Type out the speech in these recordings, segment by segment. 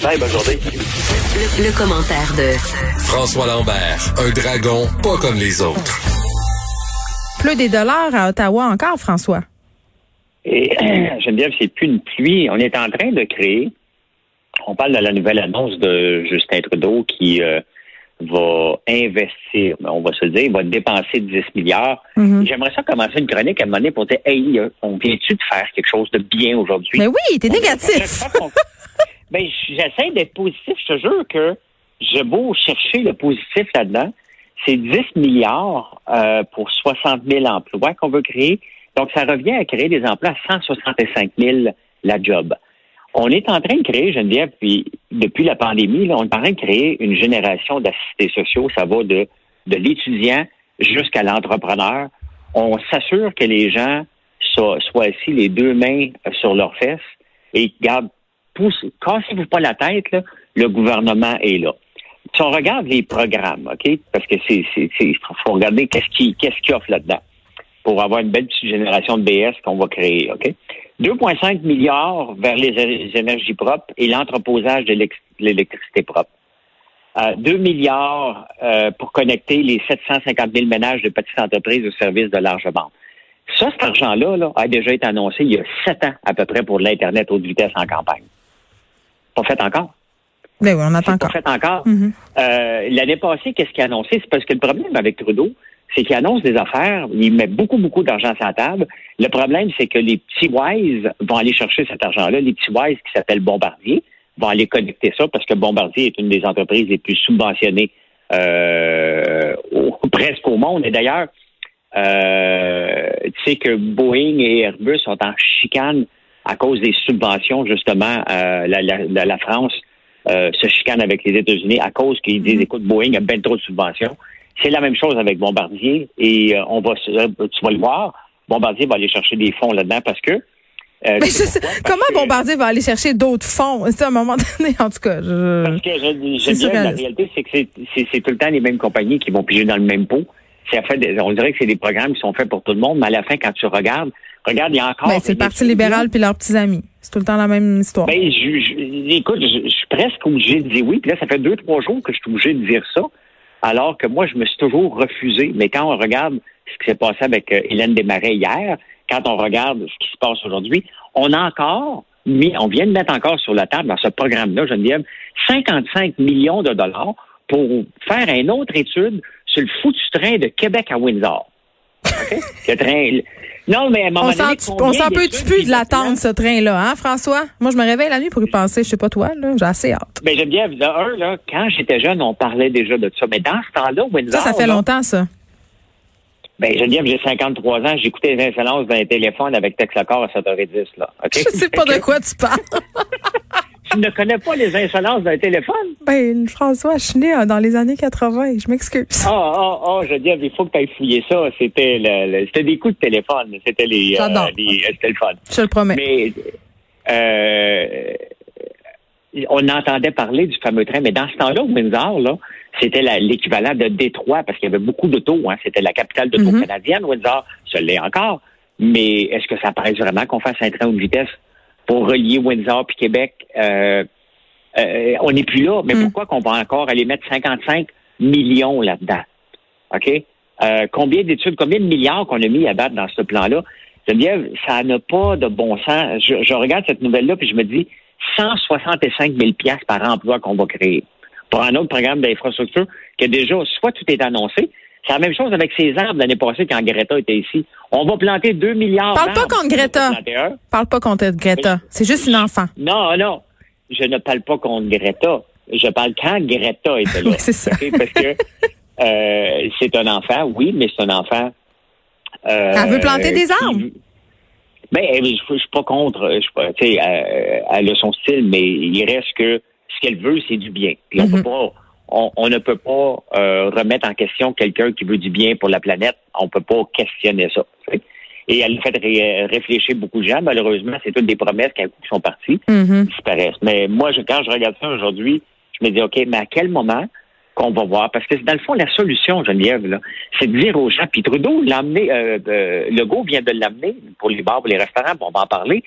Bye, bonne journée. Le, le commentaire de François Lambert, un dragon pas comme les autres. Pleut des dollars à Ottawa encore, François. Et Geneviève, c'est plus une pluie. On est en train de créer. On parle de la nouvelle annonce de Justin Trudeau qui euh, va investir, on va se le dire, il va dépenser 10 milliards. Mhm. J'aimerais ça commencer une chronique à un moment donné pour dire Hey, euh, on vient-tu de faire quelque chose de bien aujourd'hui? Mais oui, t'es On- négatif. Ben, j'essaie d'être positif. Je te jure que j'ai beau chercher le positif là-dedans. C'est 10 milliards euh, pour 60 000 emplois qu'on veut créer. Donc, ça revient à créer des emplois à 165 000 la job. On est en train de créer, Geneviève, puis depuis la pandémie, là, on est en train de créer une génération d'assistés sociaux. Ça va de, de l'étudiant jusqu'à l'entrepreneur. On s'assure que les gens soient, soient assis les deux mains sur leurs fesses et gardent pousse, cassez-vous pas la tête, là, le gouvernement est là. Si on regarde les programmes, OK, parce que c'est, faut regarder qu'est-ce qui, qu'est-ce qu'il offre là-dedans pour avoir une belle petite génération de BS qu'on va créer, OK? 2,5 milliards vers les, énergies propres et l'entreposage de l'électricité propre. Euh, 2 milliards euh, pour connecter les 750 000 ménages de petites entreprises au service de large bande. Ça, cet argent-là là, a déjà été annoncé il y a sept ans à peu près pour l'Internet haute vitesse en campagne. Pas fait encore. Ben oui, on attend C'est pas encore. fait encore. Mhm. Euh, L'année passée, qu'est-ce qu'il a annoncé? C'est parce que le problème avec Trudeau, c'est qu'il annonce des affaires, il met beaucoup, beaucoup d'argent sur la table. Le problème, c'est que les petits wise vont aller chercher cet argent-là. Les petits wise qui s'appellent Bombardier vont aller connecter ça parce que Bombardier est une des entreprises les plus subventionnées euh, au- presque au monde. Et d'ailleurs, euh, tu sais que Boeing et Airbus sont en chicane à cause des subventions, justement. Euh, la, la- la- la France euh, se chicane avec les États-Unis à cause qu'ils disent, écoute, Boeing a bien trop de subventions. C'est la même chose avec Bombardier et euh, on va, tu vas le voir, Bombardier va aller chercher des fonds là-dedans parce que. euh, Mais comment que- Bombardier va aller chercher d'autres fonds? C'est à un moment donné, en tout cas. Je... Parce que je, je dirais, la réalité, c'est que c'est- tout le temps les mêmes compagnies qui vont piger dans le même pot. Fait on dirait que c'est des programmes qui sont faits pour tout le monde, mais à la fin, quand tu regardes, regarde, il y a encore. Ben, c'est le Parti libéral puis leurs petits amis. C'est tout le temps la même histoire. Ben, je, je- écoute, je, je suis presque obligé de dire oui. Puis là, ça fait deux, trois jours que je suis obligé de dire ça, alors que moi, je me suis toujours refusé. Mais quand on regarde ce qui s'est passé avec euh, Hélène Desmarais hier, quand on regarde ce qui se passe aujourd'hui, on a encore mis, on vient de mettre encore sur la table dans ce programme-là, Geneviève, 55 millions de dollars pour faire une autre étude sur le foutu train de Québec à Windsor. OK? Le train. Non, mais à un moment on donné, s'en combien on s'en peut-tu d'études plus de l'attendre, ce train-là, hein, François? Moi, je me réveille la nuit pour y penser. Je sais pas toi, là. J'ai assez hâte. Ben, Geneviève, de un, là, quand j'étais jeune, on parlait déjà de ça. Mais dans ce temps-là, Windsor. Ça, ça fait là, longtemps, ça. Ben, Geneviève, j'ai 53 ans, j'écoutais les insolences d'un téléphone avec Texacar à 7h10, là. OK? Je sais pas de quoi tu parles. Tu ne connais pas les insolences d'un téléphone? Ben, François, je suis né euh, dans les années 80. Je m'excuse. Ah, ah, ah, Geneviève, il faut que tu ailles fouiller ça. C'était le, le- c'était des coups de téléphone. C'était les, J'adore. les- c'était le fun. Je te le promets. Mais, euh, on entendait parler du fameux train, mais dans ce temps-là, Windsor, là, c'était l'équivalent de Détroit, parce qu'il y avait beaucoup d'autos. Hein, c'était la capitale d'auto Mhm. canadienne, Windsor. Ça l'est encore. Mais est-ce que ça paraît vraiment qu'on fasse un train haute vitesse? Pour relier Windsor puis Québec? Euh, euh, on n'est plus là. Mais Mhm. pourquoi qu'on va encore aller mettre 55 millions là-dedans? OK? Euh, combien d'études, combien de milliards qu'on a mis à battre dans ce plan-là? Geneviève, ça n'a pas de bon sens. Je, je regarde cette nouvelle-là puis je me dis 165 000 piastres par emploi qu'on va créer pour un autre programme d'infrastructure que déjà, soit tout est annoncé. C'est la même chose avec ces arbres l'année passée quand Greta était ici. On va planter 2 milliards Parle pas contre Greta. Parle pas contre Greta. C'est juste une enfant. Non, non. Je ne parle pas contre Greta. Je parle quand Greta était là. Oui, c'est ça. Parce que euh, c'est un enfant, oui, mais c'est un enfant. euh, Elle veut planter des arbres. Ben, je ne suis pas contre. Je suis pas, tu sais, euh, elle a son style, mais il reste que ce qu'elle veut, c'est du bien. Puis on Mhm. peut pas. On, on ne peut pas euh, remettre en question quelqu'un qui veut du bien pour la planète. On peut pas questionner ça. Et elle fait ré- réfléchir beaucoup de gens. Malheureusement, c'est toutes des promesses qui sont parties Mhm. disparaissent. Mais moi, je, quand je regarde ça aujourd'hui, je me dis, OK, mais à quel moment qu'on va voir? Parce que dans le fond, la solution, Geneviève, c'est de dire aux gens, puis Trudeau l'a amené, euh, euh, Legault vient de l'amener pour les bars, pour les restaurants, on va en parler,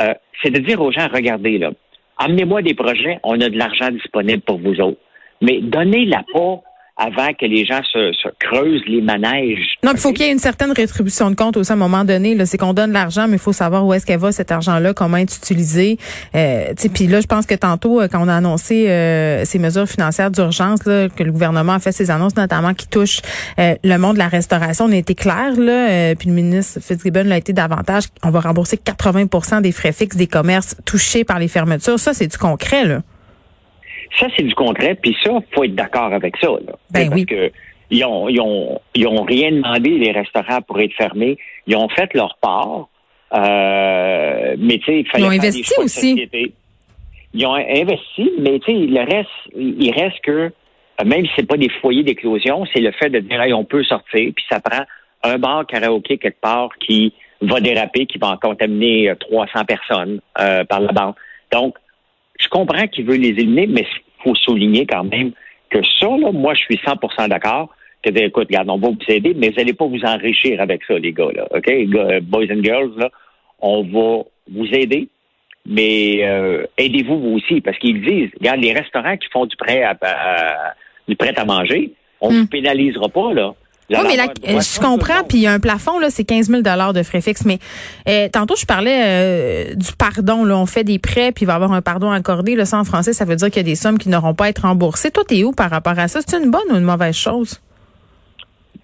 euh, c'est de dire aux gens, regardez, là, amenez-moi des projets, on a de l'argent disponible pour vous autres. Mais donnez-la pas avant que les gens se, se creusent les manèges. Non, il faut qu'il y ait une certaine rétribution de compte aussi à un moment donné. C'est qu'on donne l'argent, mais il faut savoir où est-ce qu'elle va cet argent-là, comment est utilisé. Euh, puis là, je pense que tantôt, euh, quand on a annoncé euh, ces mesures financières d'urgence, que le gouvernement a fait ses annonces, notamment qui touchent euh, le monde de la restauration, on a été clair là. puis le ministre Fitzgibbon l'a été davantage. On va rembourser 80% des frais fixes des commerces touchés par les fermetures. Ça, c'est du concret là. Ça, c'est du concret, puis ça, faut être d'accord avec ça. Là. Ben Parce que ils ont, ils ont, ils ont rien demandé, les restaurants, pour être fermés. Ils ont fait leur part. Euh, mais tu sais, il fallait Ils ont faire investi aussi. Ils ont investi, mais tu sais, le reste, il reste que, euh, même si c'est pas des foyers d'éclosion, c'est le fait de dire, hey, on peut sortir, puis ça prend un bar karaoké quelque part qui va déraper, qui va en contaminer euh, 300 personnes euh, par la bande. Donc, je comprends qu'il veut les éliminer, mais il faut souligner quand même que ça, là, moi, je suis 100% d'accord. Que, dire, écoute, regarde, on va vous aider, mais vous n'allez pas vous enrichir avec ça, les gars, là. OK? Gars, Boys and girls, là, on va vous aider, mais euh, aidez-vous vous aussi, parce qu'ils disent, regarde, les restaurants qui font du prêt à, à- du prêt à manger, on ne Hmm. vous pénalisera pas, là. Oui, mais la- je comprends, puis il y a un plafond, là, c'est 15 000 de frais fixes. Mais euh, tantôt, je parlais euh, du pardon. Là, on fait des prêts, puis il va y avoir un pardon accordé. Là, ça, en français, ça veut dire qu'il y a des sommes qui n'auront pas à être remboursées. Toi, t'es où par rapport à ça? C'est une bonne ou une mauvaise chose?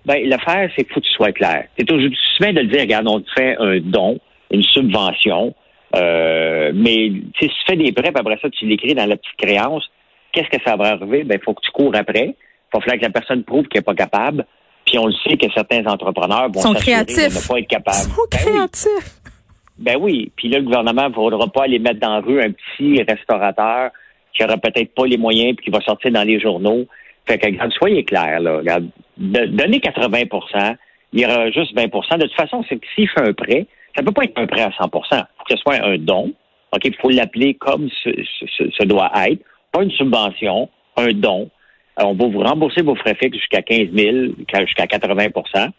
Ben, l'affaire, c'est qu'il faut que tu sois clair. C'est toujours souvent de le dire, regarde, on te fait un don, une subvention, euh, mais si tu fais des prêts, puis après ça, tu l'écris dans la petite créance, qu'est-ce que ça va arriver? Ben, il faut que tu cours après. Il va falloir que la personne prouve qu'elle n'est pas capable. Puis on le sait que certains entrepreneurs vont Sont créatifs. de ne pas être capables. Ils sont Ben oui. créatifs. Ben oui. Puis là, le gouvernement ne voudra pas aller mettre dans la rue un petit restaurateur qui aura peut-être pas les moyens puis qui va sortir dans les journaux. Fait que, regarde, soyez clairs, là. Regarde, de- donnez 80% il y aura juste 20% De toute façon, c'est que s'il fait un prêt, ça peut pas être un prêt à 100 Il faut que ce soit un don. OK? Il faut l'appeler comme ce- ce- ce doit être. Pas une subvention, un don. On va vous rembourser vos frais fixes jusqu'à 15 000, jusqu'à 80%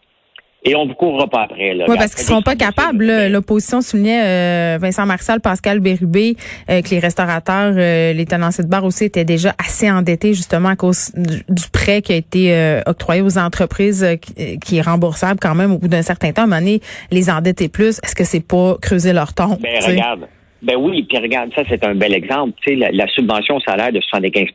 et on ne vous couvrira pas après. Là. Oui, parce qu'ils seront pas capables. L'opposition soulignait, euh, Vincent Marçal, Pascal Bérubé, euh, que les restaurateurs, euh, les tenanciers de bar aussi étaient déjà assez endettés justement à cause du, du prêt qui a été euh, octroyé aux entreprises euh, qui, euh, qui est remboursable quand même au bout d'un certain temps. À un moment donné, les endetter plus, est-ce que c'est pas creuser leur tombe? Ben, regarde. Ben oui, puis regarde, ça, c'est un bel exemple. Tu sais, la, la subvention au salaire de 75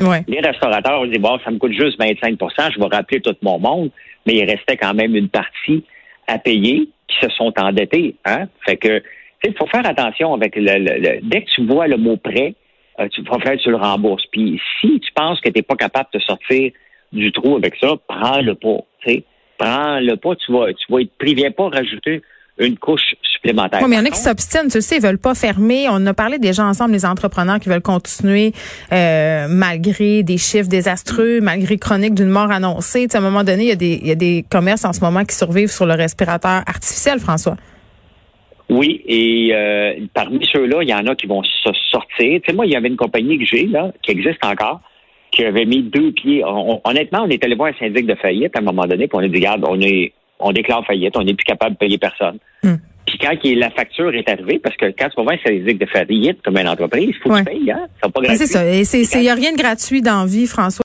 Ouais. Les restaurateurs ont dit, bon, ça me coûte juste 25% je vais rappeler tout mon monde, mais il restait quand même une partie à payer qui se sont endettés. Hein? Fait que, tu sais, il faut faire attention avec le, le- le- dès que tu vois le mot prêt, euh, tu vas faire, tu le rembourses. Puis si tu penses que tu n'es pas capable de sortir du trou avec ça, prends-le pas. Tu sais, prends-le pas, tu vas, tu vas être pris. Viens pas rajouter une couche supplémentaire. Oui, mais il y en a qui s'obstinent, tu sais, ils veulent pas fermer. On a parlé déjà ensemble, les entrepreneurs qui veulent continuer euh, malgré des chiffres désastreux, malgré chronique d'une mort annoncée. Tu sais, à un moment donné, il y, a des, il y a des commerces en ce moment qui survivent sur le respirateur artificiel, François. Oui, et euh, parmi ceux-là, il y en a qui vont se sortir. Tu sais, moi, il y avait une compagnie que j'ai, là, qui existe encore, qui avait mis deux pieds. On- on- honnêtement, on est allé voir un syndic de faillite à un moment donné, puis on a dit, regarde, on est on déclare faillite, on n'est plus capable de payer personne. Hmm. Puis quand la facture est arrivée, parce que quand tu vas voir un syndic de faillite comme une entreprise, il faut Ouais. que tu payes, hein? C'est pas gratuit. C'est ça. Il n'y a rien de gratuit dans la vie, François.